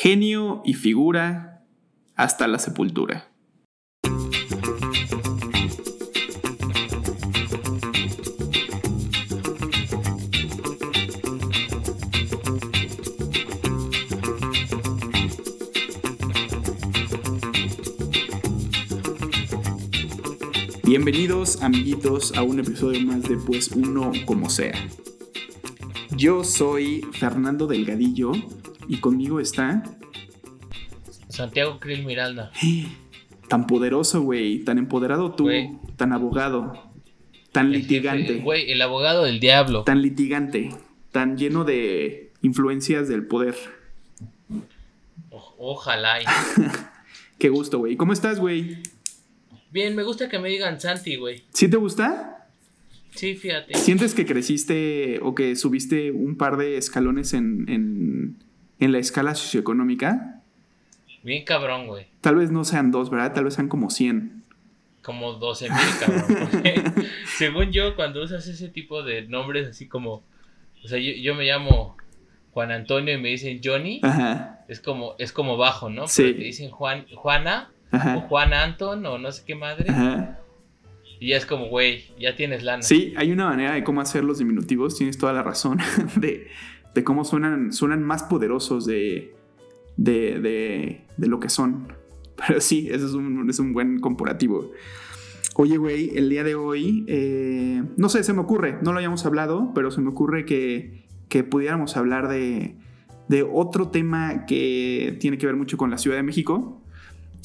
genio y figura hasta la sepultura. Bienvenidos amiguitos a un episodio más de Pues Uno como sea. Yo soy Fernando Delgadillo y conmigo está... Santiago Krill Miranda. Tan poderoso, güey, tan empoderado tú, tan abogado, tan litigante. Güey, el abogado del diablo. Tan litigante, tan lleno de influencias del poder. ojalá. Qué gusto, güey. ¿Cómo estás, güey? Bien, me gusta que me digan Santi, güey. ¿Sí te gusta? Sí, fíjate. ¿Sientes que creciste o que subiste un par de escalones en, en, la escala socioeconómica? Bien cabrón, güey. Tal vez no sean dos, ¿verdad? Tal vez sean como 100. Como 12 mil, cabrón. según yo, cuando usas ese tipo de nombres así como... O sea, yo, me llamo Juan Antonio y me dicen Johnny. Ajá. Es como, es como bajo, ¿no? Sí. te dicen Juan, Juana o Juan Anton o no sé qué madre. Y ya es como, güey, ya tienes lana. Sí, hay una manera de cómo hacer los diminutivos, tienes toda la razón, de, cómo suenan, suenan más poderosos de, de, lo que son. Pero sí, eso es un, es un buen comparativo. Oye, güey, el día de hoy, eh, no sé, se me ocurre, no lo habíamos hablado, pero se me ocurre que, que pudiéramos hablar de, de otro tema que tiene que ver mucho con la Ciudad de México.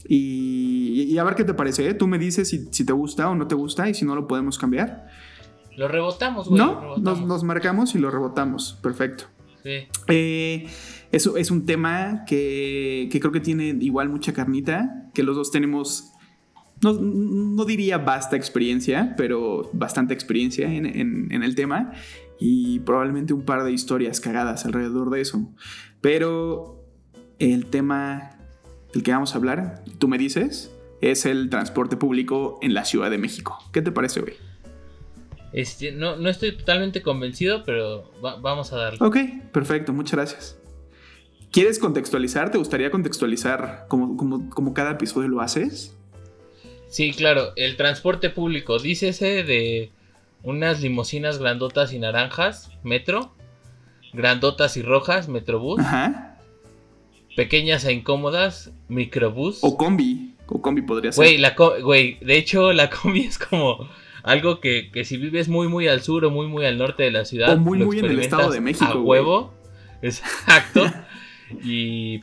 Y, a ver qué te parece, ¿eh? Tú me dices si, te gusta o no te gusta y si no lo podemos cambiar. Lo rebotamos, güey. ¿No? Nos, marcamos y lo rebotamos. Perfecto. Eh, eso es un tema que, creo que tiene igual mucha carnita, que los dos tenemos, no, diría vasta experiencia, pero bastante experiencia en, el tema y probablemente un par de historias cagadas alrededor de eso. Pero el tema el que vamos a hablar, tú me dices, es el transporte público en la Ciudad de México. ¿Qué te parece, güey? Este, no, no estoy totalmente convencido, pero vamos a darle. Ok, perfecto, muchas gracias. ¿Quieres contextualizar? ¿Te gustaría contextualizar como, como, cada episodio lo haces? Sí, claro, el transporte público, dícese de unas limusinas grandotas y naranjas, metro, grandotas y rojas, metrobús. Ajá pequeñas e incómodas, microbús. O combi. O combi podría ser. Güey, la güey, de hecho la combi es como algo que, si vives muy muy al sur o muy muy al norte de la ciudad. O muy muy en el Estado de México. A huevo. Exacto. y,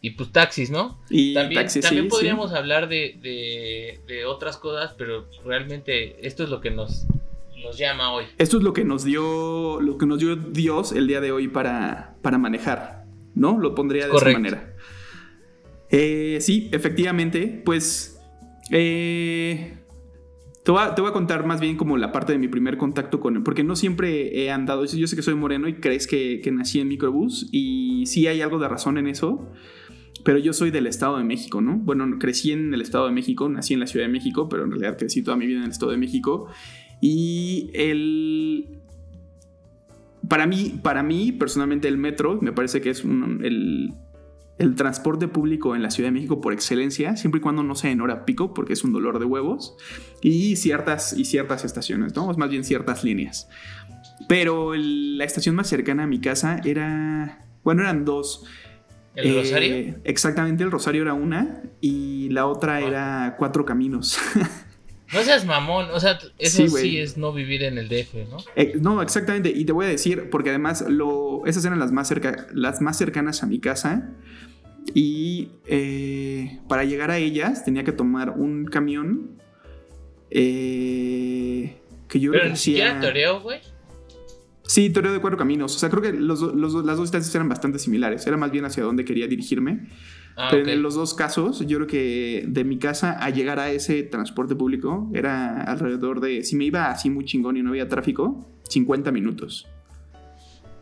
y pues taxis, ¿no? Y también, también podríamos hablar de, de, otras cosas, pero realmente esto es lo que nos, nos llama hoy. Esto es lo que nos dio, lo que nos dio Dios el día de hoy para, para manejar. ¿no? Lo pondría de esa manera. Eh, sí, efectivamente, pues... Eh, te, voy a, contar más bien como la parte de mi primer contacto con él, porque no siempre he andado, yo sé que soy moreno y crees que, nací en microbús, y sí hay algo de razón en eso, pero yo soy del Estado de México, ¿no? Bueno, crecí en el Estado de México, nací en la Ciudad de México, pero en realidad crecí toda mi vida en el Estado de México, y el, para mí, para mí, personalmente, el metro me parece que es el, transporte público en la Ciudad de México por excelencia, siempre y cuando no sea en hora pico, porque es un dolor de huevos, y ciertas, y ciertas estaciones, ¿no? más bien ciertas líneas. Pero la estación más cercana a mi casa era. Bueno, eran dos. ¿El Rosario? Exactamente, el Rosario era una y la otra era Cuatro Caminos. No seas mamón, o sea, eso sí, es no vivir en el DF, ¿no? Eh, no, exactamente, y te voy a decir, porque además lo, esas eran las más, cerca, las más cercanas a mi casa, y eh, para llegar a ellas tenía que tomar un camión eh, que yo ¿Pero ni toreo, güey? Sí, toreo de cuatro caminos, o sea, creo que los, las dos distancias eran bastante similares, era más bien hacia dónde quería dirigirme. Ah, Pero en los dos casos, yo creo que de mi casa a llegar a ese transporte público era alrededor de, si me iba así muy chingón y no había tráfico, 50 minutos.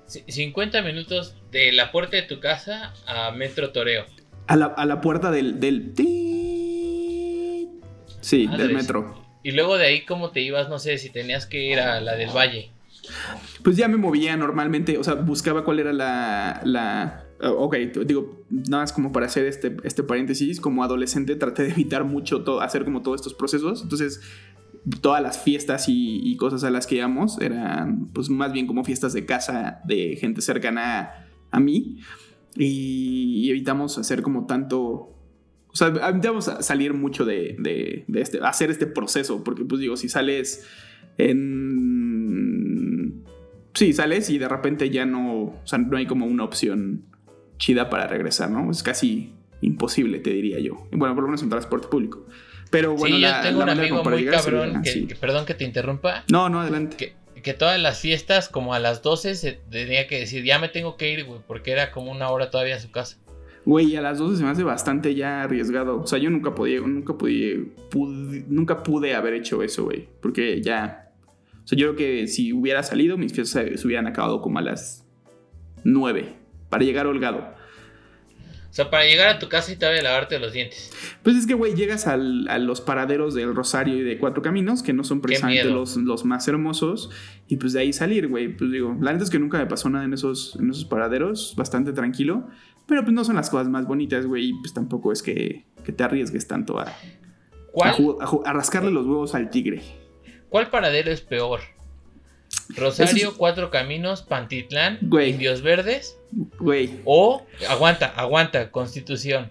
50 minutos de la puerta de tu casa a Metro Toreo. A la, puerta del... del... Sí, del metro. Y luego de ahí, ¿cómo te ibas? No sé, si tenías que ir a la del Valle. Pues ya me movía normalmente, o sea, buscaba cuál era la, ok, digo, nada más como para hacer este, este paréntesis, como adolescente traté de evitar mucho todo, hacer como todos estos procesos, entonces todas las fiestas y, cosas a las que íbamos eran pues más bien como fiestas de casa de gente cercana a, mí. Y, evitamos hacer como tanto, o sea, evitamos salir mucho de, de, de este, hacer este proceso, porque pues digo, si sales en... Sí, sales y de repente ya no, o sea, no hay como una opción chida para regresar, ¿no? Es casi imposible, te diría yo. Bueno, por lo menos en transporte público. Pero bueno, sí, yo tengo un amigo muy cabrón, que, perdón que te interrumpa. No, no, adelante. Que, que, todas las fiestas, como a las 12, se tenía que decir, ya me tengo que ir, güey, porque era como una hora todavía a su casa. Güey, a las 12 se me hace bastante ya arriesgado. O sea, yo nunca podía, nunca pude, nunca pude haber hecho eso, güey. Porque ya. O sea, yo creo que si hubiera salido, mis fiestas se hubieran acabado como a las 9 para llegar holgado. O sea, para llegar a tu casa y todavía lavarte los dientes. Pues es que, güey, llegas a los paraderos del Rosario y de Cuatro Caminos, que no son precisamente los, los, más hermosos, y pues de ahí salir, güey. Pues digo, la neta es que nunca me pasó nada en esos, en esos paraderos, bastante tranquilo, pero pues no son las cosas más bonitas, güey, y pues tampoco es que, te arriesgues tanto a, a rascarle los huevos al tigre. ¿Cuál paradero es peor? Rosario, Cuatro Caminos, Pantitlán, Indios Verdes. Güey. O, aguanta, aguanta, Constitución.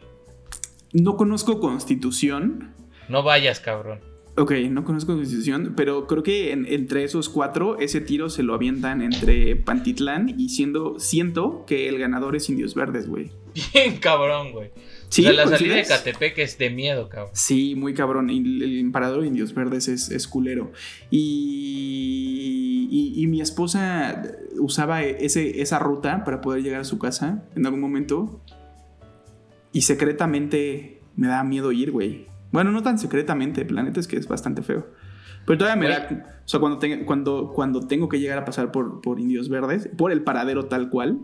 No conozco Constitución. No vayas, cabrón. Ok, no conozco Constitución, pero creo que entre esos cuatro, ese tiro se lo avientan entre Pantitlán y siendo, siento que el ganador es Indios Verdes, güey. Bien cabrón, güey. Sí, la salida de Catepec es de miedo, cabrón. Sí, muy cabrón. El, el emperador de Indios Verdes es, es culero. Y, y, mi esposa usaba ese, esa ruta para poder llegar a su casa en algún momento. Y secretamente me da miedo ir, güey. Bueno, no tan secretamente, el planeta es que es bastante feo. Pero todavía me da. O sea, cuando, cuando, cuando tengo que llegar a pasar por, por Indios Verdes, por el paradero tal cual,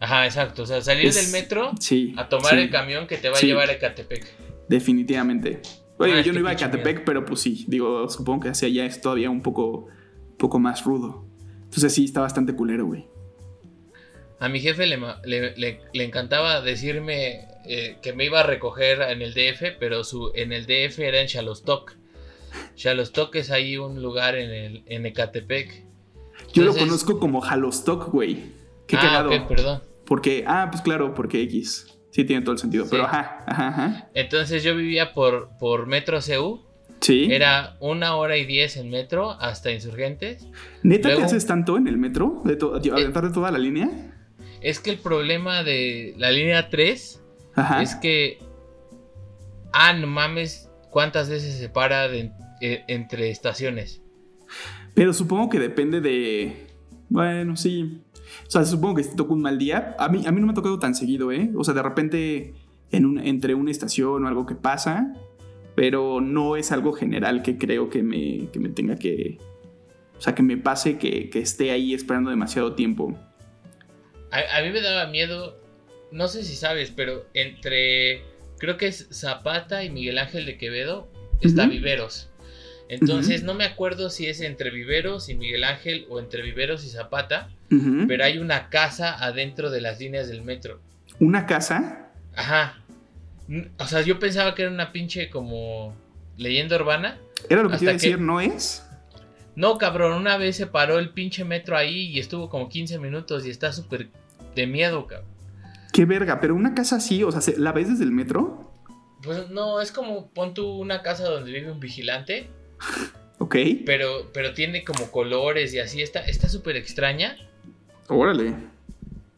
Ajá, exacto. O sea, salir del metro a tomar el camión que te va a llevar a Ecatepec. Definitivamente. Oye, ah, yo no iba a Ecatepec, pero pues sí, digo, supongo que hacia allá es todavía un poco, poco más rudo. Entonces sí, está bastante culero, güey. A mi jefe le, le, encantaba decirme eh, que me iba a recoger en el DF, pero su, en el DF era en Chalostok. Chalostok es ahí un lugar en, el, en Ecatepec. Yo lo conozco como Jalostok, güey. Qué ah, cagado. perdón. Porque, ah, pues claro, porque X. Sí, tiene todo el sentido. Pero ajá, ajá, ajá. Entonces yo vivía por, por Metro CU. Sí. Era una hora y diez en metro hasta Insurgentes. ¿Neta te haces tanto en el metro? ¿De eh, ¿Aventar de toda la línea? Es que el problema de la línea 3 es que. Ah, no mames, ¿cuántas veces se para eh, entre estaciones? Pero supongo que depende de. Bueno, sí. O sea, supongo que te toca un mal día. A mí, a mí no me ha tocado tan seguido, ¿eh? O sea, de repente en un, entre una estación o algo que pasa, pero no es algo general que creo que me, que me tenga que... O sea, que me pase que, que esté ahí esperando demasiado tiempo. A, mí me daba miedo, no sé si sabes, pero entre, creo que es Zapata y Miguel Ángel de Quevedo, está Viveros. Entonces, no me acuerdo si es entre Viveros y Miguel Ángel o entre Viveros y Zapata, pero hay una casa adentro de las líneas del metro. ¿Una casa? Ajá. O sea, yo pensaba que era una pinche como leyenda urbana. Era lo que te iba a decir, ¿no es? No, cabrón, una vez se paró el pinche metro ahí y estuvo como 15 minutos y está súper de miedo, cabrón. Qué verga, pero una casa así, o sea, ¿la ves desde el metro? Pues no, es como pon tú una casa donde vive un vigilante Ok. Pero, pero tiene como colores y así. Está súper extraña. Órale.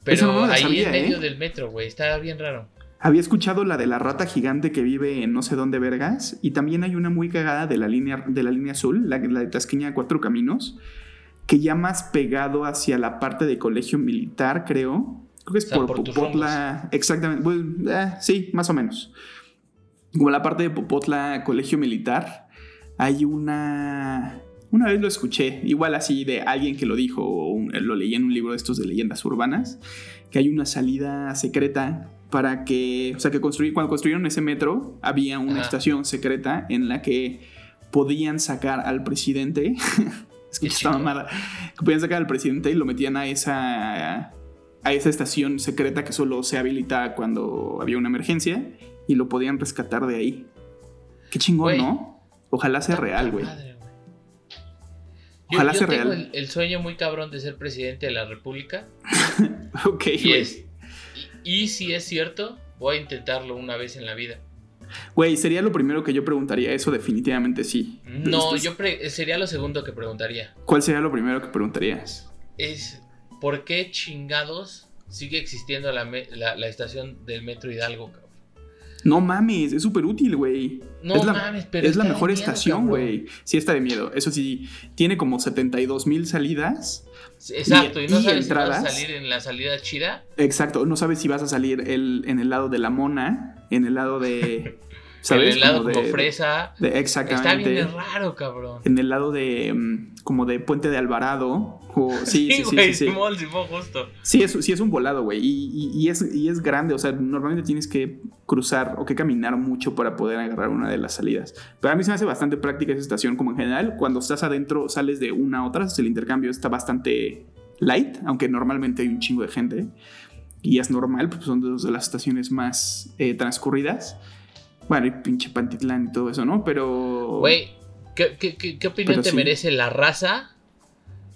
Pero ahí en medio ¿eh? del metro, güey. Está bien raro. Había escuchado la de la rata gigante que vive en no sé dónde vergas. Y también hay una muy cagada de la línea, de la línea azul, la, la de Tasqueña Cuatro Caminos. Que ya más pegado hacia la parte de colegio militar, creo. Creo que es por, Popotla. Exactamente. Eh, sí, más o menos. Como la parte de Popotla, colegio militar hay una... Una vez lo escuché, igual así de alguien que lo dijo, o lo leí en un libro de estos de leyendas urbanas, que hay una salida secreta para que, o sea, que construir, cuando construyeron ese metro, había una estación secreta en la que podían sacar al presidente, es que estaba mala, que podían sacar al presidente y lo metían a esa, a esa estación secreta que solo se habilita cuando había una emergencia y lo podían rescatar de ahí. Qué chingón, ¿no? Ojalá sea real, güey. Ojalá sea tengo real. El, sueño muy cabrón de ser presidente de la República. ok, y, y si es cierto, voy a intentarlo una vez en la vida. Güey, sería lo primero que yo preguntaría, eso definitivamente sí. No, yo sería lo segundo que preguntaría. ¿Cuál sería lo primero que preguntarías? Es, ¿por qué chingados sigue existiendo la, la, estación del Metro Hidalgo, cabrón? No mames, es súper útil, güey. No es la, mames, pero. Es la mejor estación, güey. Sí, está de miedo. Eso sí, tiene como 72 mil salidas. Exacto, y, no sabes si vas a salir en la salida chida. Exacto, no sabes si vas a salir el, en el lado de la mona, en el lado de. ¿sabes? En el lado como, fresa. exactamente. Está bien raro, cabrón. En el lado de. Mm, como de Puente de Alvarado. Sí, sí, sí, sí, sí, Simón, Simón, justo. Sí, es, sí, es un volado, güey. Y, y, es, y es grande. O sea, normalmente tienes que cruzar o que caminar mucho para poder agarrar una de las salidas. Pero a mí se me hace bastante práctica esa estación, como en general. Cuando estás adentro, sales de una a otra. El intercambio está bastante light, aunque normalmente hay un chingo de gente. Y es normal, pues son dos de las estaciones más eh, transcurridas. Bueno, y pinche Pantitlán y todo eso, ¿no? Pero. Güey, ¿qué, qué, opinión te merece la raza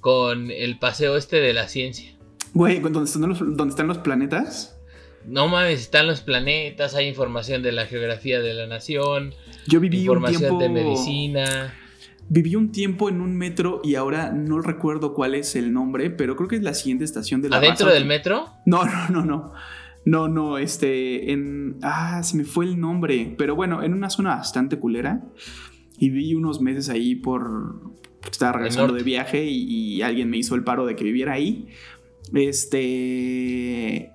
con el paseo este de la ciencia? Güey, ¿dónde están los, dónde están los planetas? No mames, están los planetas, hay información de la geografía de la nación. Yo viví información un tiempo... de medicina. Viví un tiempo en un metro y ahora no recuerdo cuál es el nombre, pero creo que es la siguiente estación de la ¿Adentro del metro? No, no, no, no. No, no, este, en... Ah, se me fue el nombre, pero bueno, en una zona bastante culera. Y vi unos meses ahí por... Estaba regresando de viaje y, alguien me hizo el paro de que viviera ahí. Este...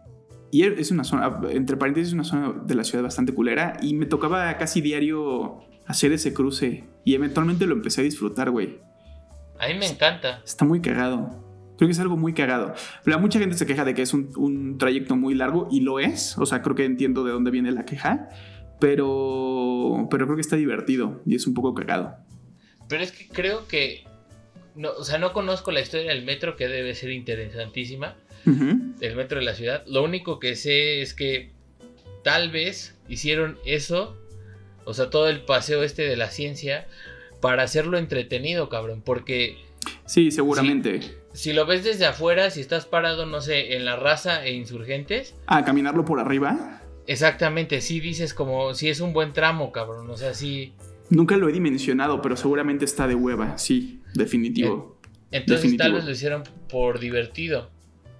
Y es una zona, entre paréntesis, es una zona de la ciudad bastante culera. Y me tocaba casi diario hacer ese cruce. Y eventualmente lo empecé a disfrutar, güey. A mí me encanta. Está muy cagado. Creo que es algo muy cagado. Pero mucha gente se queja de que es un, trayecto muy largo y lo es. O sea, creo que entiendo de dónde viene la queja. Pero, pero creo que está divertido y es un poco cagado. Pero es que creo que. No, o sea, no conozco la historia del metro que debe ser interesantísima. El metro de la ciudad. Lo único que sé es que tal vez hicieron eso. O sea, todo el paseo este de la ciencia. Para hacerlo entretenido, cabrón. Porque. Sí, seguramente si lo ves desde afuera, si estás parado, no sé, en la raza e insurgentes. Ah, caminarlo por arriba. Exactamente, sí dices como si es un buen tramo, cabrón. O sea, sí. Nunca lo he dimensionado, pero seguramente está de hueva, sí, definitivo. Entonces tal vez lo hicieron por divertido.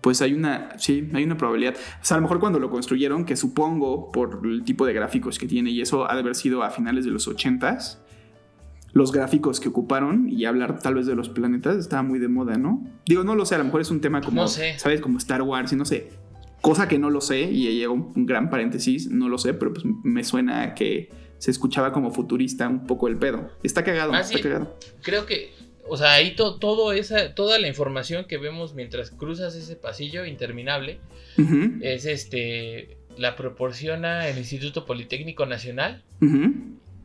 Pues hay una, sí, hay una probabilidad. O sea, a lo mejor cuando lo construyeron, que supongo por el tipo de gráficos que tiene, y eso ha de haber sido a finales de los ochentas, los gráficos que ocuparon y hablar tal vez de los planetas estaba muy de moda, ¿no? Digo, no lo sé, a lo mejor es un tema como, ¿sabes? Como Star Wars y no sé. Cosa que no lo sé, y ahí llega un, gran paréntesis, no lo sé, pero pues me suena que se escuchaba como futurista un poco el pedo. Está cagado, ah, está cagado. Creo que, o sea, ahí todo esa, toda la información que vemos mientras cruzas ese pasillo interminable es este, la proporciona el Instituto Politécnico Nacional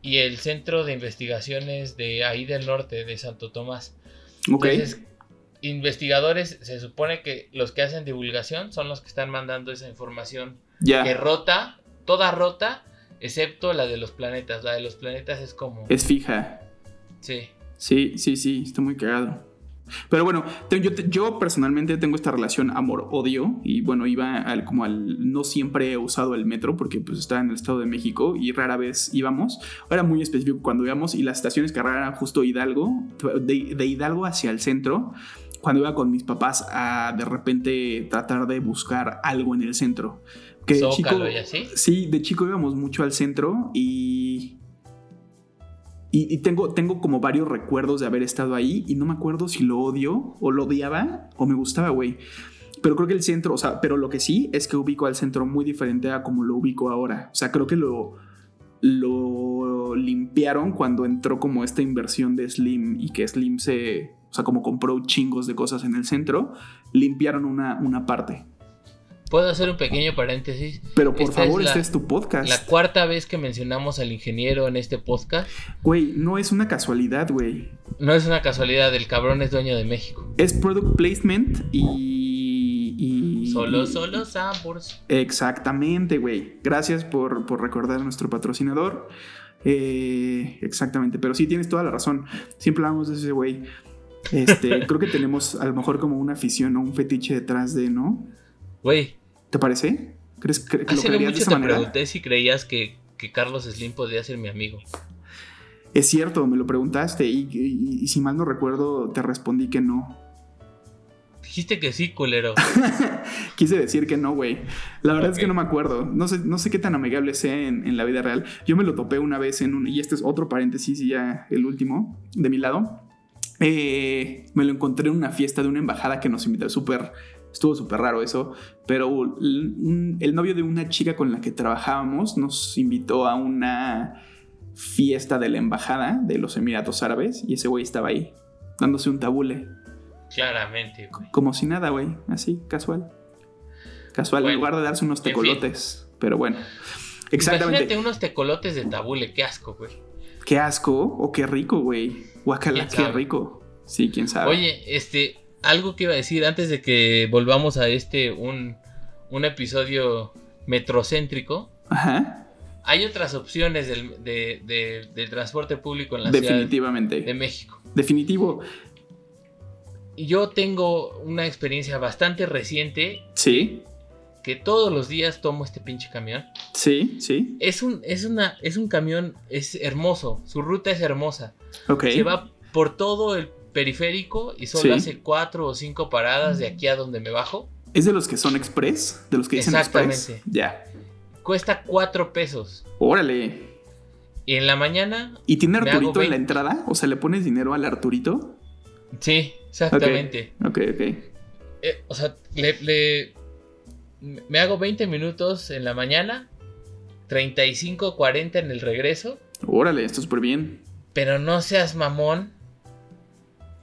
y el Centro de Investigaciones de ahí del norte, de Santo Tomás. Entonces, investigadores, se supone que los que hacen divulgación son los que están mandando esa información que rota, toda rota, excepto la de los planetas. La de los planetas es como... Es fija. Sí. Sí, sí, sí, está muy cagado. Pero bueno, yo, personalmente tengo esta relación amor-odio y bueno, iba al, como al... No siempre he usado el metro porque pues estaba en el Estado de México y rara vez íbamos. Era muy específico cuando íbamos y las estaciones que eran justo Hidalgo, de, Hidalgo hacia el centro, cuando iba con mis papás a de repente tratar de buscar algo en el centro. Que chico, así? Sí, de chico íbamos mucho al centro y y, tengo, tengo como varios recuerdos de haber estado ahí y no me acuerdo si lo odio o lo odiaba o me gustaba, güey. Pero creo que el centro, o sea, pero lo que sí es que ubico al centro muy diferente a como lo ubico ahora. O sea, creo que lo, lo limpiaron cuando entró como esta inversión de Slim y que Slim se, o sea, como compró chingos de cosas en el centro, limpiaron una, una parte. ¿Puedo hacer un pequeño paréntesis? Pero por favor, este es tu podcast. La cuarta vez que mencionamos al ingeniero en este podcast. Güey, no es una casualidad, güey. No es una casualidad, el cabrón es dueño de México. Es product placement y. Solo, solo Sambors. Exactamente, güey. Gracias por, por recordar a nuestro patrocinador. Eh, exactamente, pero sí tienes toda la razón. Siempre hablamos de ese güey. Este, creo que tenemos a lo mejor como una afición o un fetiche detrás de, ¿no? Güey. ¿Te parece? ¿Crees que, lo creías de esa te manera? pregunté si creías que, Carlos Slim podría ser mi amigo. Es cierto, me lo preguntaste y, si mal no recuerdo te respondí que no. Dijiste que sí, culero. Quise decir que no, güey. La verdad es que no me acuerdo. No sé, no sé qué tan amigable sea en, la vida real. Yo me lo topé una vez en un... Y este es otro paréntesis y ya el último de mi lado. Eh, me lo encontré en una fiesta de una embajada que nos invitó. Súper... Estuvo súper raro eso. Pero el novio de una chica con la que trabajábamos nos invitó a una fiesta de la embajada de los Emiratos Árabes y ese güey estaba ahí, dándose un tabule. Claramente, güey. Como si nada, güey, así, casual. Casual, en lugar de darse unos tecolotes. Pero bueno, exactamente. Imagínate unos tecolotes de tabule, qué asco, güey. Qué asco o qué rico, güey. Guacala, qué rico. Sí, quién sabe. Oye, este, algo que iba a decir antes de que volvamos a este, un, un episodio metrocéntrico. Ajá hay otras opciones del, de, transporte público en la Definitivamente. Ciudad de México. Definitivo. Yo tengo una experiencia bastante reciente. Sí. Que todos los días tomo este pinche camión. Sí, sí. Es un, es una, es un camión, es hermoso. Su ruta es hermosa. Ok. Se va por todo el periférico y solo hace cuatro o cinco paradas de aquí a donde me bajo. ¿Es de los que son express? ¿De los que dicen Exactamente. Ya. Cuesta cuatro pesos. Órale. Y en la mañana. ¿Y tiene Arturito en la entrada? O sea, ¿le pones dinero al Arturito? Sí, exactamente. Ok, ok. Eh, o sea, le, me hago 20 minutos en la mañana, 35, 40 en el regreso. Órale, está súper bien. Pero no seas mamón.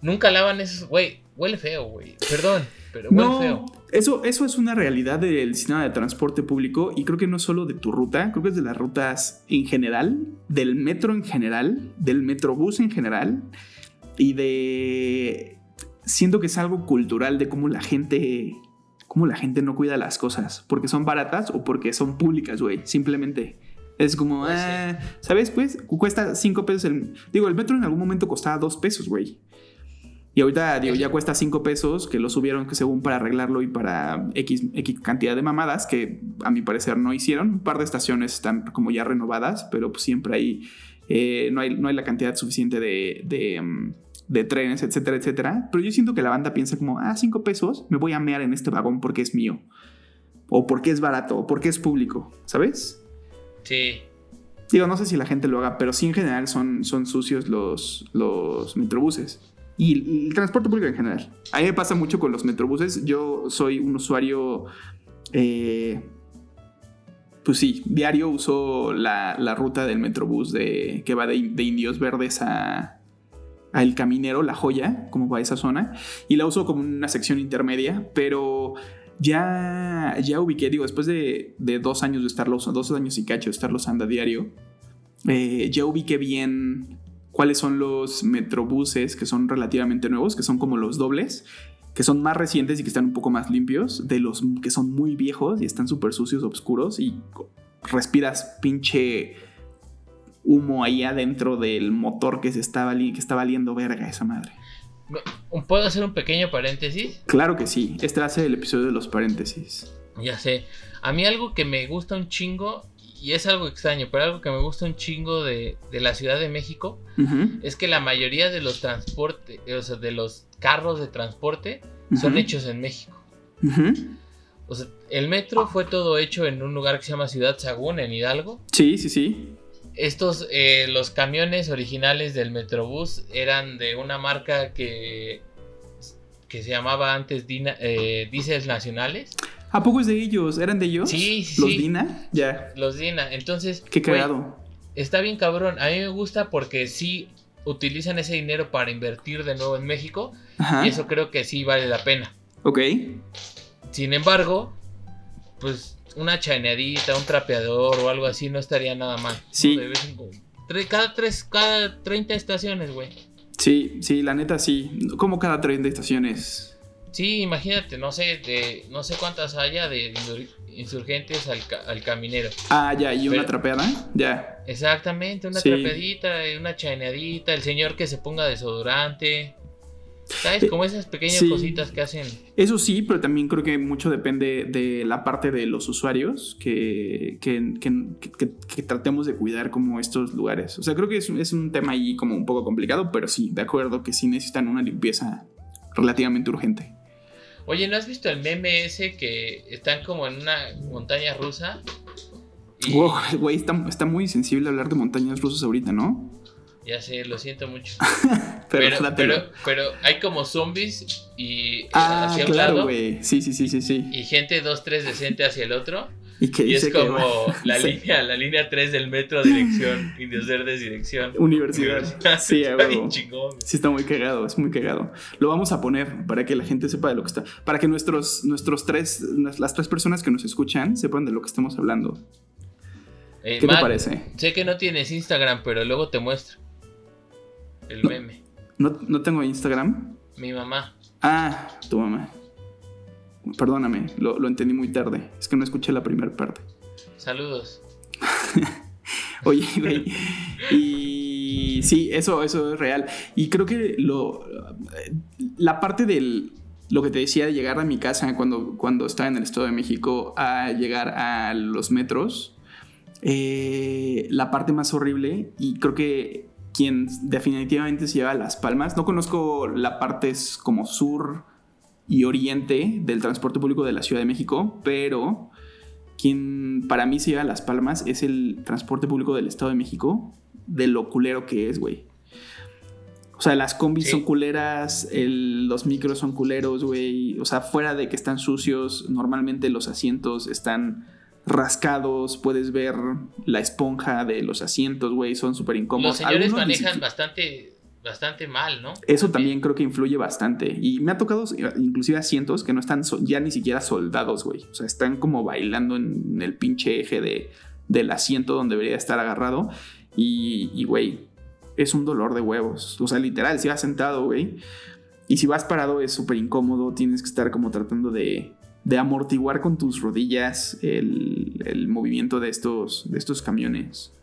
Nunca lavan esos. Güey, huele feo, güey. Perdón, pero huele feo. Eso, eso es una realidad del sistema de transporte público y creo que no solo de tu ruta, creo que es de las rutas en general, del metro en general, del metrobús en general y de... Siento que es algo cultural de cómo la gente... Cómo la gente no cuida las cosas, porque son baratas o porque son públicas, güey, simplemente. Es como, ah, ¿sabes? Pues cuesta 5 pesos el... Digo, el metro en algún momento costaba 2 pesos, güey. Y ahorita, digo, ya cuesta 5 pesos, que lo subieron que según para arreglarlo y para X, X, cantidad de mamadas, que a mi parecer no hicieron. Un par de estaciones están como ya renovadas, pero pues siempre hay, eh, no, hay, no hay la cantidad suficiente de, de, mm, de, trenes, etcétera, etcétera. Pero yo siento que la banda piensa como, ah, 5 pesos, me voy a mear en este vagón porque es mío. O porque es barato, o porque es público, ¿sabes? Sí. Digo, no sé si la gente lo haga, pero sí en general son, son sucios los, los metrobuses y el transporte público en general. A mí me pasa mucho con los metrobuses. Yo soy un usuario, eh, pues sí, diario uso la, ruta del metrobús de, que va de, Indios Verdes a, El Caminero, La Joya, como va esa zona. Y la uso como una sección intermedia, pero ya, ya ubiqué, digo, después de, dos años de estarlo dos años y cacho de estarlo usando a diario, eh, ya ubiqué bien cuáles son los metrobuses que son relativamente nuevos, que son como los dobles, que son más recientes y que están un poco más limpios, de los que son muy viejos y están súper sucios, oscuros y respiras pinche humo ahí adentro del motor que se está, que está valiendo verga esa madre. ¿Puedo hacer un pequeño paréntesis? Claro que sí, este ser el episodio de los paréntesis. Ya sé, a mí algo que me gusta un chingo y es algo extraño, pero algo que me gusta un chingo de, la Ciudad de México es que la mayoría de los transportes, o sea, de los carros de transporte son hechos en México. O sea, el metro fue todo hecho en un lugar que se llama Ciudad Sagún, en Hidalgo. Sí, sí, sí. Estos, eh, los camiones originales del Metrobús eran de una marca que, que se llamaba antes Dina, eh, Nacionales. ¿A poco es de ellos? ¿Eran de ellos? Sí, sí. ¿Los Dina? Ya. Los Dina. Entonces. Qué creado. Está bien cabrón. A mí me gusta porque sí utilizan ese dinero para invertir de nuevo en México. Y eso creo que sí vale la pena. Ok. Sin embargo, pues una chaneadita, un trapeador o algo así no estaría nada mal. Sí. Cada, tres, cada 30 estaciones, güey. Sí, sí, la neta sí. Como cada 30 estaciones Sí, imagínate, no sé, de no sé cuántas haya de insurgentes al, caminero. Ah, ya, y una trapeada, ya. Exactamente, una trapeadita, una chaneadita, el señor que se ponga desodorante. ¿Sabes? Eh, Como esas pequeñas cositas que hacen. Eso sí, pero también creo que mucho depende de la parte de los usuarios que, que, tratemos de cuidar como estos lugares. O sea, creo que es, es, un tema ahí como un poco complicado, pero sí, de acuerdo que sí necesitan una limpieza relativamente urgente. Oye, ¿no has visto el meme ese que están como en una montaña rusa? Wow, güey, está, está muy sensible hablar de montañas rusas ahorita, ¿no? Ya sé, lo siento mucho. pero, pero, hay como zombies y ah, hacia un claro, güey. Sí, sí, sí, sí, sí. Y gente 2, 3 decente hacia el otro. Y, es como la línea, la línea 3 del metro, dirección, Indios Verdes, dirección. Universidad. Sí, está chingón. Sí, está muy cagado, es muy cagado. Lo vamos a poner para que la gente sepa de lo que está. Para que nuestros, nuestros tres, las tres personas que nos escuchan sepan de lo que estamos hablando. Eh, ¿Qué te parece? Sé que no tienes Instagram, pero luego te muestro el meme. ¿No, ¿No tengo Instagram? Mi mamá. Ah, tu mamá. Perdóname, lo, entendí muy tarde. Es que no escuché la primera parte. Saludos. Oye, güey. y sí, eso, eso es real. Y creo que lo. La parte del. Lo que te decía de llegar a mi casa cuando, cuando estaba en el Estado de México a llegar a los metros. Eh, la parte más horrible, y creo que quien definitivamente se lleva las palmas. No conozco la parte como sur y oriente del transporte público de la Ciudad de México, pero quien para mí se lleva las palmas es el transporte público del Estado de México, de lo culero que es, güey. O sea, las combis son culeras, los micros son culeros, güey. O sea, fuera de que están sucios, normalmente los asientos están rascados, puedes ver la esponja de los asientos, güey, son súper incómodos. Los señores manejan bastante, bastante mal, ¿no? Eso también creo que influye bastante. Y me ha tocado inclusive asientos que no están ya ni siquiera soldados, güey. O sea, están como bailando en el pinche eje de, del asiento donde debería estar agarrado. Y, güey, es un dolor de huevos. O sea, literal, si vas sentado, güey. Y si vas parado es súper incómodo, tienes que estar como tratando de, de amortiguar con tus rodillas el, movimiento de estos, de estos camiones.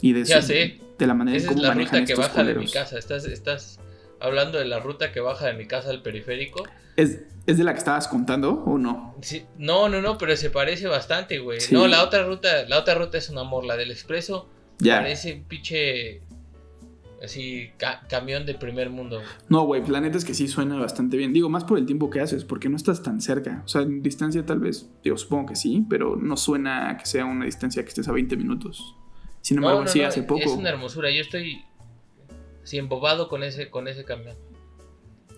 Y de, ya sé. de la manera Esa es la ruta que baja de mi casa. Estás, estás hablando de la ruta que baja de mi casa al periférico. ¿Es, de la que estabas contando o no? Sí, no, no, no, pero se parece bastante, güey. No, la otra ruta, la otra ruta es un amor, la del expreso. Ya. Parece un pinche Así, camión de primer mundo. No, güey, la neta es que sí suena bastante bien. Digo, más por el tiempo que haces, porque no estás tan cerca. O sea, en distancia tal vez, digo, supongo que sí, pero no suena que sea una distancia que estés a 20 minutos. Sin embargo, sí, hace poco. Es una hermosura. Yo estoy así embobado con ese, con ese camión.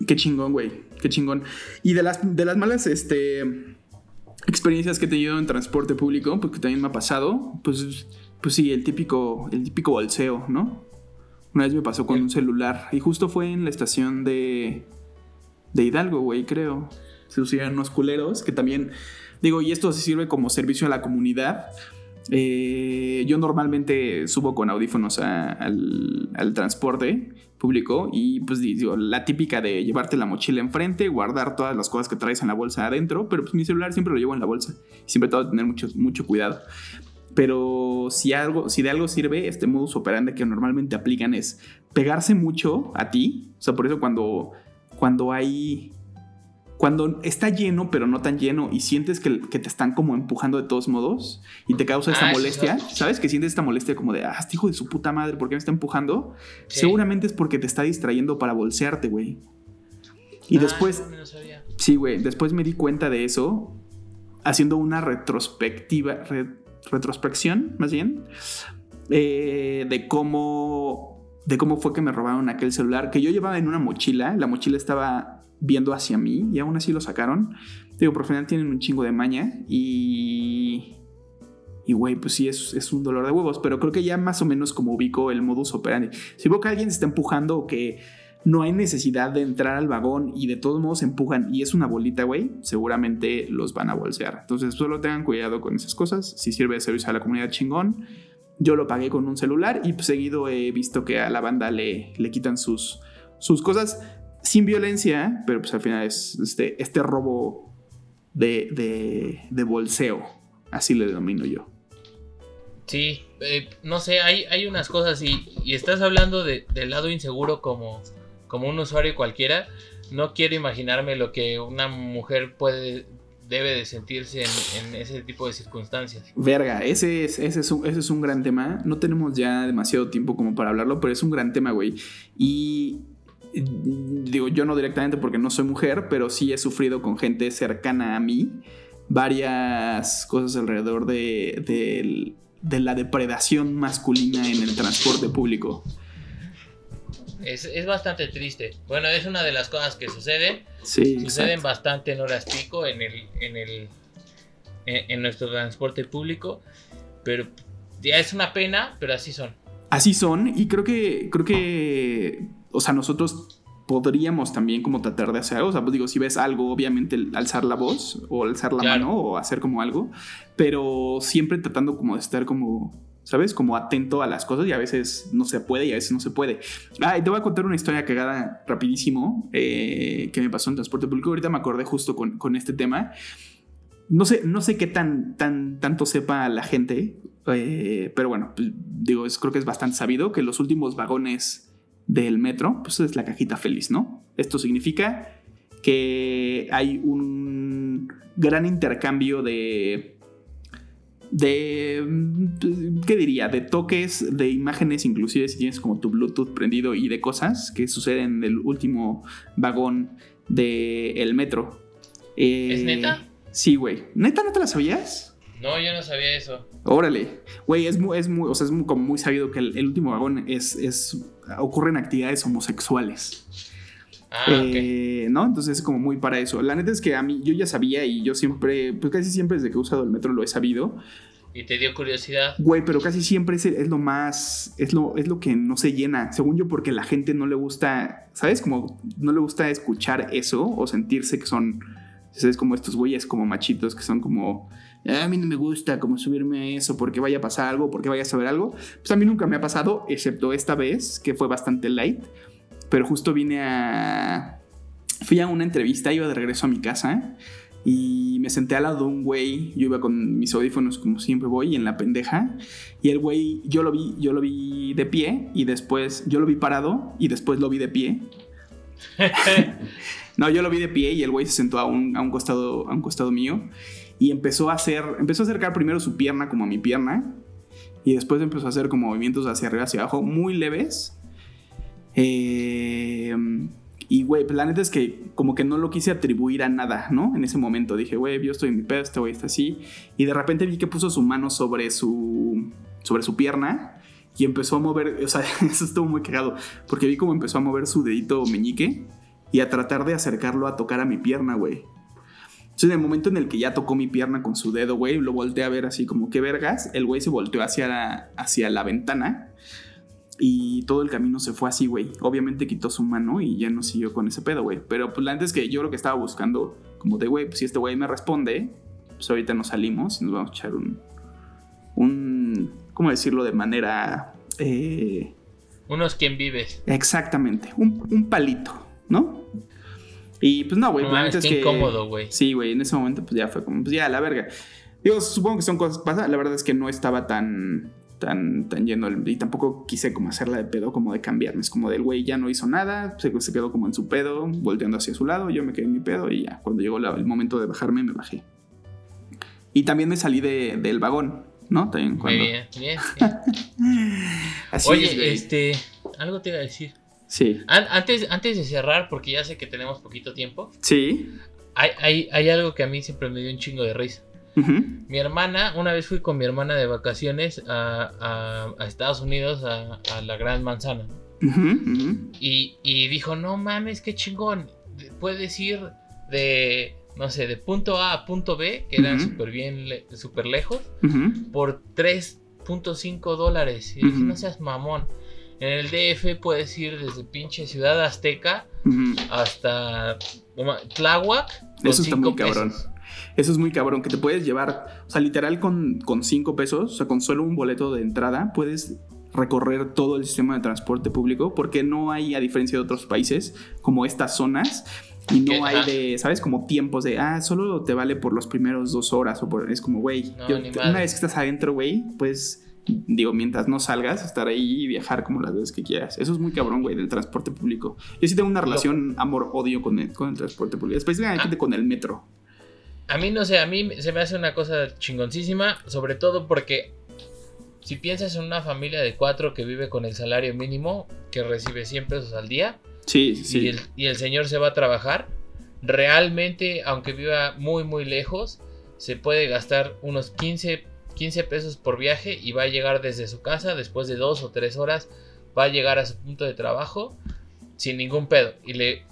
Qué chingón, güey. Qué chingón. Y de las, de las malas, este experiencias que he tenido en transporte público, porque también me ha pasado, pues, pues sí, el típico, el típico bolseo, ¿no? Una vez me pasó con un celular y justo fue en la estación de, de Hidalgo, güey, creo. Se usaban unos culeros que también, digo, y esto se sirve como servicio a la comunidad. Eh, yo normalmente subo con audífonos al, al, transporte público y pues digo, la típica de llevarte la mochila enfrente, guardar todas las cosas que traes en la bolsa adentro, pero pues mi celular siempre lo llevo en la bolsa. Siempre tengo que tener mucho, mucho cuidado. Pero si, algo, si de algo sirve, este modus operandi que normalmente aplican es pegarse mucho a ti. O sea, por eso cuando, cuando hay... Cuando está lleno, pero no tan lleno, y sientes que, te están como empujando de todos modos, y te causa esta ah, molestia, ¿sabes? Que sientes esta molestia como de, ah, este hijo de su puta madre, ¿por qué me está empujando? Seguramente es porque te está distrayendo para bolsearte, güey. Y ah, después... Sí, güey, después me di cuenta de eso haciendo una retrospectiva, retrospección, más bien, eh, de cómo de cómo fue que me robaron aquel celular que yo llevaba en una mochila. La mochila estaba viendo hacia mí y aún así lo sacaron. Digo, por final tienen un chingo de maña y. Y güey, pues sí, es, es, un dolor de huevos, pero creo que ya más o menos como ubico el modus operandi. Si veo que alguien se está empujando o que no hay necesidad de entrar al vagón y de todos modos empujan y es una bolita, güey, seguramente los van a bolsear. Entonces solo tengan cuidado con esas cosas. Si sirve de servicio a la comunidad chingón, yo lo pagué con un celular y seguido he visto que a la banda le, le quitan sus, sus cosas. sin violencia, pero pues al final es este, este robo de, de, de bolseo, así le denomino yo. Sí, eh, no sé, hay, hay unas cosas y, y estás hablando de, del lado inseguro como, como un usuario cualquiera. No quiero imaginarme lo que una mujer puede debe de sentirse en, ese tipo de circunstancias. Verga, ese es, ese, es un, ese es un gran tema. No tenemos ya demasiado tiempo como para hablarlo, pero es un gran tema, güey. Y digo, yo no directamente porque no soy mujer, pero sí he sufrido con gente cercana a mí varias cosas alrededor de, de, de la depredación masculina en el transporte público. Es, bastante triste. Bueno, es una de las cosas que suceden. Sí, suceden bastante en horas pico en el, en el en, nuestro transporte público. Pero ya es una pena, pero así son. Así son, y creo que, creo que, o sea, nosotros podríamos también como tratar de hacer algo. O sea, pues digo, si ves algo, obviamente alzar la voz o alzar la mano o hacer como algo, pero siempre tratando como de estar como, ¿sabes? Como atento a las cosas y a veces no se puede y a veces no se puede. Ah, te voy a contar una historia cagada rapidísimo eh, que me pasó en transporte público. Ahorita me acordé justo con, con este tema. No sé, no sé qué tan, tan, tanto sepa la gente, eh, pero bueno, pues, digo, es, creo que es bastante sabido que los últimos vagones del metro, pues es la cajita feliz, ¿no? Esto significa que hay un gran intercambio de de qué diría de toques de imágenes inclusive si tienes como tu bluetooth prendido y de cosas que suceden en el último vagón del metro ¿Es neta? sí güey neta no te la sabías no, yo no sabía eso. Órale. Güey, es muy, es muy, o sea, es como muy sabido que el, último vagón es, es, ocurren actividades homosexuales. Ah, eh, ¿No? Entonces es como muy para eso. La neta es que a mí, yo ya sabía y yo siempre, pues casi siempre desde que he usado el metro lo he sabido. ¿Y te dio curiosidad? Güey, pero casi siempre es, es, lo más, es lo, es lo que no se llena, según yo, porque la gente no le gusta, ¿sabes? Como no le gusta escuchar eso o sentirse que son, ¿sabes? Como estos güeyes como machitos que son como a mí no me gusta como subirme a eso porque vaya a pasar algo, porque vaya a saber algo. Pues a mí nunca me ha pasado, excepto esta vez, que fue bastante light. Pero justo vine a... Fui a una entrevista, iba de regreso a mi casa y me senté al lado de un güey. Yo iba con mis audífonos como siempre voy en la pendeja. Y el güey, yo lo vi, yo lo vi de pie y después yo lo vi parado y después lo vi de pie. no, yo lo vi de pie y el güey se sentó a un, a un, costado, a un costado mío y empezó a hacer, empezó a acercar primero su pierna como a mi pierna y después empezó a hacer como movimientos hacia arriba, hacia abajo, muy leves. Eh, y, güey, pues la neta es que como que no lo quise atribuir a nada, ¿no? En ese momento dije, güey, yo estoy en mi pedo, este güey está así. Y de repente vi que puso su mano sobre su, sobre su pierna y empezó a mover, o sea, eso estuvo muy cagado, porque vi como empezó a mover su dedito meñique y a tratar de acercarlo a tocar a mi pierna, güey. Entonces, en el momento en el que ya tocó mi pierna con su dedo, güey, lo volteé a ver así como, ¿qué vergas? El güey se volteó hacia la, hacia la ventana y todo el camino se fue así, güey. Obviamente quitó su mano y ya no siguió con ese pedo, güey. Pero pues la antes que yo lo que estaba buscando, como de, güey, pues si este güey me responde, pues ahorita nos salimos y nos vamos a echar un. un ¿Cómo decirlo? De manera. Eh, Unos quien vives. Exactamente. Un, un palito, ¿no? Y pues no, güey, no, es que. incómodo, güey. Sí, güey, en ese momento pues ya fue como, pues ya, la verga. Digo, supongo que son cosas pasa. La verdad es que no estaba tan, tan, tan lleno y tampoco quise como hacerla de pedo, como de cambiarme. Es como del güey ya no hizo nada, se, se, quedó como en su pedo, volteando hacia su lado. Yo me quedé en mi pedo y ya, cuando llegó el momento de bajarme, me bajé. Y también me salí de, del vagón, ¿no? También cuando. Bien, bien. Oye, este. Algo te iba a decir. Sí. antes, antes de cerrar, porque ya sé que tenemos poquito tiempo. Sí. Hay, algo que a mí siempre me dio un chingo de risa. Mi hermana, una vez fui con mi hermana de vacaciones a, Estados Unidos, a, la Gran Manzana. Y, dijo, no mames, qué chingón. Puedes ir de, no sé, de punto A a punto B, que era súper bien, súper lejos, por 3.5 dólares. Y dije, no seas mamón. En el DF puedes ir desde pinche Ciudad Azteca hasta Tláhuac. Eso está muy cabrón. Eso es muy cabrón, que te puedes llevar, o sea, literal con, con cinco pesos, o sea, con solo un boleto de entrada, puedes recorrer todo el sistema de transporte público, porque no hay, a diferencia de otros países, como estas zonas, y no hay de, ¿sabes? Como tiempos de, ah, solo te vale por los primeros dos horas, o por, es como, güey, una vez que estás adentro, güey, pues digo, mientras no salgas, estar ahí y viajar como las veces que quieras. Eso es muy cabrón, güey, del transporte público. Yo sí tengo una relación amor-odio con el, con el transporte público, especialmente ah. con el metro. A mí no sé, a mí se me hace una cosa chingoncísima, sobre todo porque si piensas en una familia de cuatro que vive con el salario mínimo, que recibe 100 pesos al día, sí, sí. Y, el, y el señor se va a trabajar, realmente, aunque viva muy, muy lejos, se puede gastar unos 15 15 pesos por viaje y va a llegar desde su casa después de dos o tres horas, va a llegar a su punto de trabajo sin ningún pedo. Y le,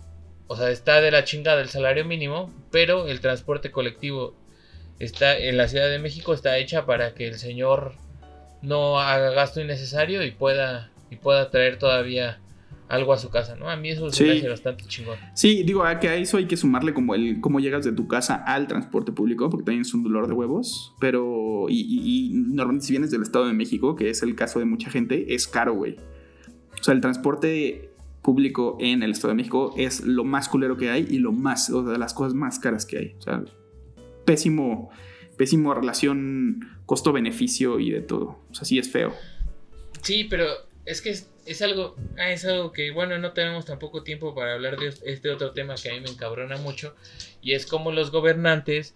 o sea, está de la chingada el salario mínimo, pero el transporte colectivo está en la Ciudad de México está hecha para que el señor no haga gasto innecesario y pueda y pueda traer todavía algo a su casa, ¿no? A mí eso sí. me hace bastante chingón. Sí, digo, a que a eso hay que sumarle como el cómo llegas de tu casa al transporte público, porque también es un dolor de huevos, pero y, normalmente si vienes del Estado de México, que es el caso de mucha gente, es caro, güey. O sea, el transporte público en el Estado de México es lo más culero que hay y lo más, o sea, las cosas más caras que hay. O sea, pésimo, pésimo relación costo-beneficio y de todo. O sea, sí es feo. Sí, pero es que es, algo, ah, es algo que, bueno, no tenemos tampoco tiempo para hablar de este otro tema que a mí me encabrona mucho, y es como los gobernantes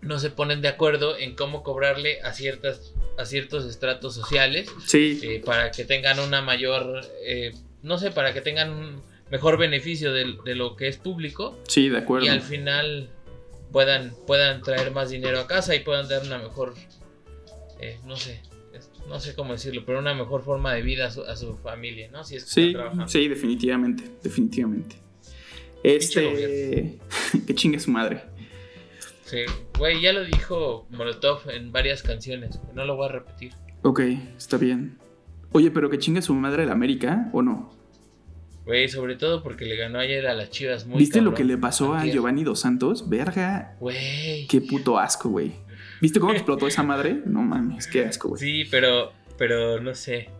no se ponen de acuerdo en cómo cobrarle a ciertas a ciertos estratos sociales sí. Eh, para que tengan una mayor eh, no sé para que tengan un mejor beneficio de, lo que es público sí de acuerdo y al final puedan puedan traer más dinero a casa y puedan dar una mejor eh, no sé no sé cómo decirlo, pero una mejor forma de vida a su, familia, ¿no? Si es sí, sí, definitivamente, definitivamente. Este, que chingue su madre. Sí, güey, ya lo dijo Molotov en varias canciones, no lo voy a repetir. Ok, está bien. Oye, pero que chingue su madre la América, ¿o no? Güey, sobre todo porque le ganó ayer a las chivas muy ¿Viste lo que le pasó a Giovanni Dos Santos? Verga. Güey. Qué puto asco, güey. ¿Viste cómo explotó esa madre? No mames, qué asco, güey. Sí, pero, pero no sé.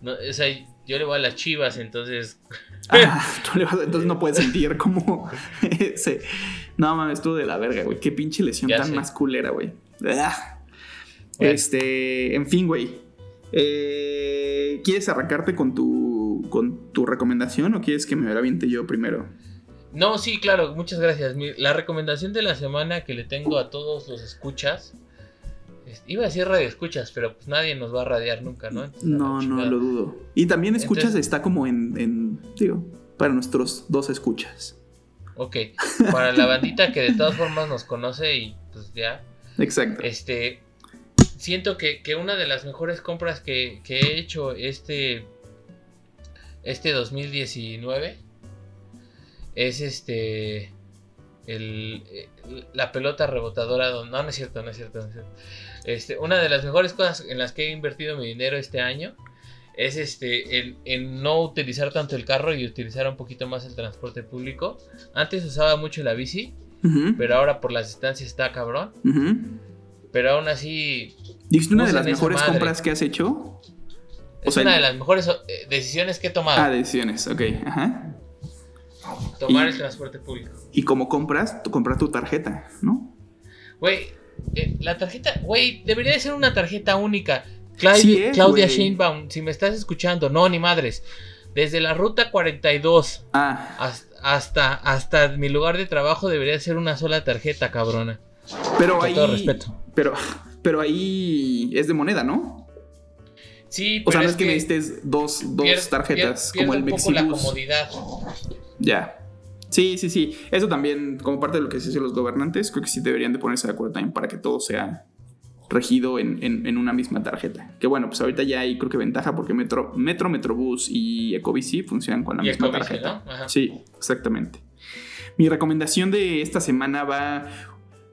No, o sea, yo le voy a las chivas, entonces. Ah, tú le vas, entonces no puedes sentir como ese. No mames, estuvo de la verga, güey. Qué pinche lesión tan masculera, güey. Ah. Este, en fin, güey. Eh, ¿Quieres arrancarte con tu, con tu recomendación o quieres que me la aviente yo primero? No, sí, claro, muchas gracias. La recomendación de la semana que le tengo a todos los escuchas. Iba a decir radio escuchas, pero pues nadie nos va a radiar nunca, ¿no? no, no lo dudo. Y también escuchas está como en, en, digo, para nuestros dos escuchas. Ok, para la bandita que de todas formas nos conoce y pues ya. Exacto. Este, siento que, una de las mejores compras que, que he hecho este, este 2019 es este el, la pelota rebotadora. No, no es cierto, no es cierto, Este, una de las mejores cosas en las que he invertido mi dinero este año es este en, no utilizar tanto el carro y utilizar un poquito más el transporte público. Antes usaba mucho la bici, pero ahora por las distancias está cabrón. Pero aún así. ¿Dijiste una de las mejores compras que has hecho? Es una de las mejores decisiones que he tomado. Ah, decisiones, ok. Ajá. Tomar el transporte público. Y como compras, tú compras tu tarjeta, ¿no? Güey, eh, la tarjeta, güey, debería de ser una tarjeta única. Claudia, Claudia Sheinbaum, si me estás escuchando, no, ni madres. Desde la ruta 42 ah. hasta, hasta, mi lugar de trabajo debería ser una sola tarjeta, cabrona. Pero Con ahí. Todo respeto. Pero, pero ahí es de moneda, ¿no? Sí, pero. O sea, no es que, necesites dos, dos tarjetas como el Mexibus. la comodidad. Ya. Sí, sí, sí. Eso también, como parte de lo que se dice los gobernantes, creo que sí deberían de ponerse de acuerdo también para que todo sea regido en, una misma tarjeta. Que bueno, pues ahorita ya hay creo que ventaja porque Metro, Metro Metrobús y Ecobici funcionan con la misma tarjeta. Sí, exactamente. Mi recomendación de esta semana va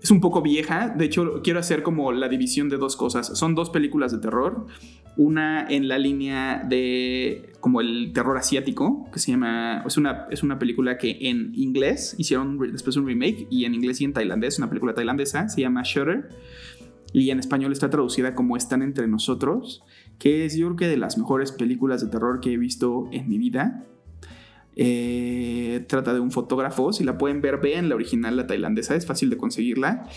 es un poco vieja. De hecho, quiero hacer como la división de dos cosas. Son dos películas de terror. Una en la línea de como el terror asiático, que se llama, es una, es una película que en inglés hicieron después un remake y en inglés y en tailandés, una película tailandesa, se llama Shutter. y en español está traducida como Están entre nosotros, que es yo creo que de las mejores películas de terror que he visto en mi vida. Eh, trata de un fotógrafo, si la pueden ver, vean la original, la tailandesa, es fácil de conseguirla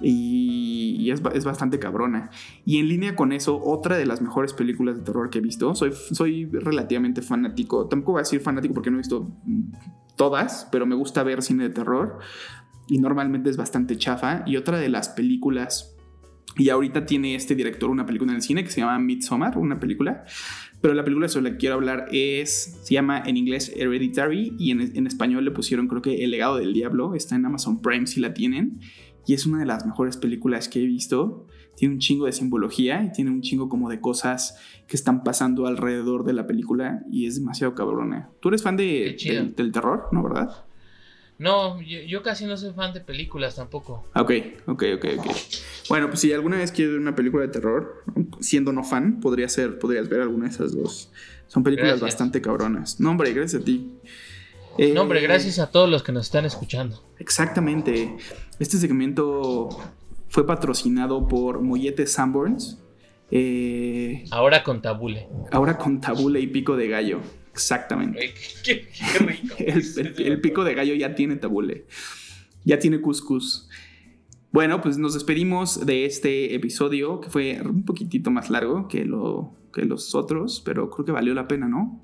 y, es, bastante cabrona. Y en línea con eso, otra de las mejores películas de terror que he visto, soy, soy relativamente fanático, tampoco voy a decir fanático porque no he visto todas, pero me gusta ver cine de terror y normalmente es bastante chafa. Y otra de las películas y ahorita tiene este director una película en el cine que se llama Midsommar, una película. Pero la película sobre la que quiero hablar es, se llama en inglés Hereditary y en, español le pusieron creo que El legado del diablo. Está en Amazon Prime si la tienen. Y es una de las mejores películas que he visto. Tiene un chingo de simbología y tiene un chingo como de cosas que están pasando alrededor de la película y es demasiado cabrona. ¿Tú eres fan de, del terror, no, verdad? No, yo, casi no soy fan de películas tampoco. Ok, ok, ok, ok. Bueno, pues si alguna vez quieres ver una película de terror, siendo no fan, podría ser, podrías ver alguna de esas dos. Son películas bastante cabronas. No, hombre, gracias a ti. no, hombre, eh, gracias a todos los que nos están escuchando. Exactamente. Este segmento fue patrocinado por Mollete Sanborns. Eh, ahora con tabule. Ahora con tabule y pico de gallo. Exactamente. qué, rico. el, pico de gallo ya tiene tabule. Ya tiene cuscús. Bueno, pues nos despedimos de este episodio que fue un poquitito más largo que, lo, que los otros, pero creo que valió la pena, ¿no?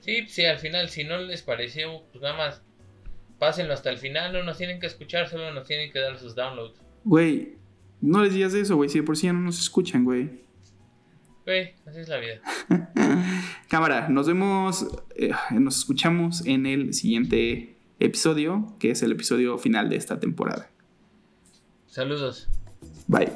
Sí, sí, al final, si no les pareció, pues nada más pásenlo hasta el final, no nos tienen que escuchar, solo nos tienen que dar sus downloads. Güey, no les digas eso, güey, si de por sí ya no nos escuchan, güey. Güey, así es la vida. Cámara, nos vemos, eh, nos escuchamos en el siguiente episodio, que es el episodio final de esta temporada. Saludos. Bye.